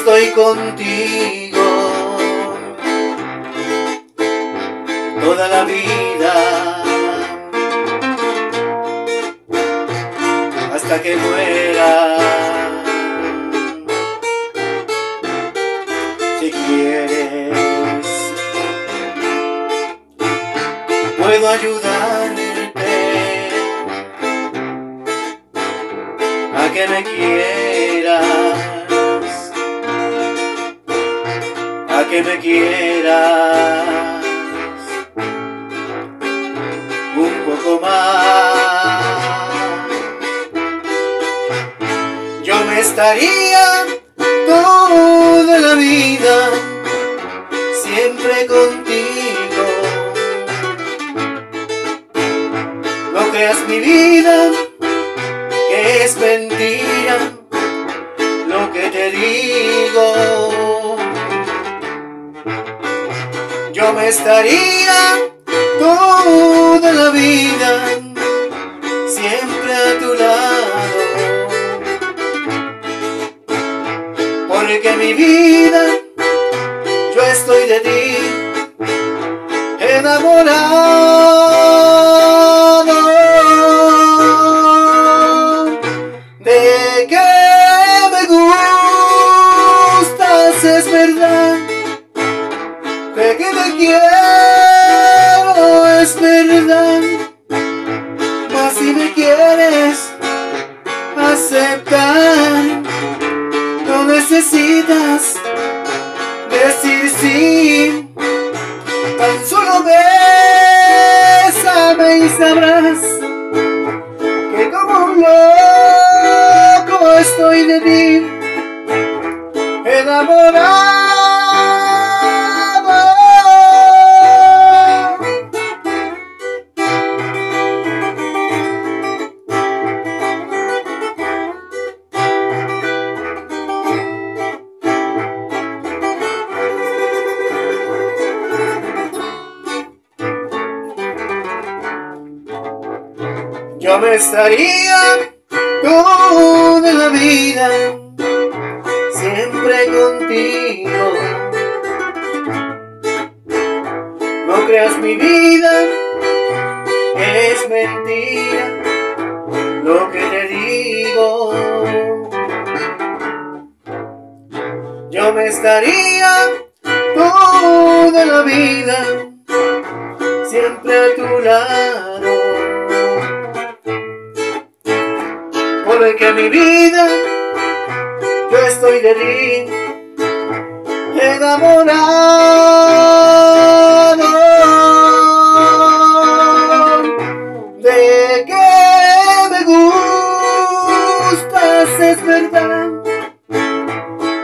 estoy contigo toda la vida hasta que muera. Si quieres, puedo ayudarte a que me quieras. Que me quieras un poco más. Yo me estaría toda la vida siempre contigo. No creas mi vida que es mentira lo que te digo. Yo me estaría toda la vida siempre a tu lado. Porque mi vida, yo estoy de ti enamorado. Necesitas decir sí, tan solo bésame y sabrás que como un loco estoy de ti, enamorado. Yo me estaría toda la vida siempre contigo. No creas mi vida, es mentira lo que te digo. Yo me estaría toda la vida siempre a tu lado. Porque mi vida, yo estoy de ti enamorado. De que me gustas es verdad.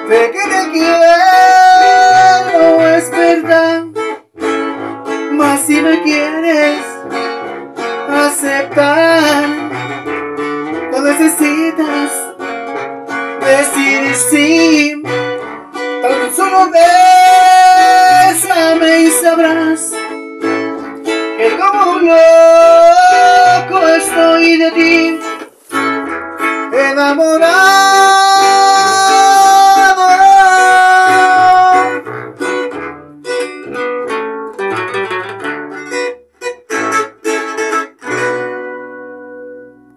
De que te quiero es verdad. Mas si me quieres aceptar, solo bésame y sabrás que como un loco estoy de ti enamorado.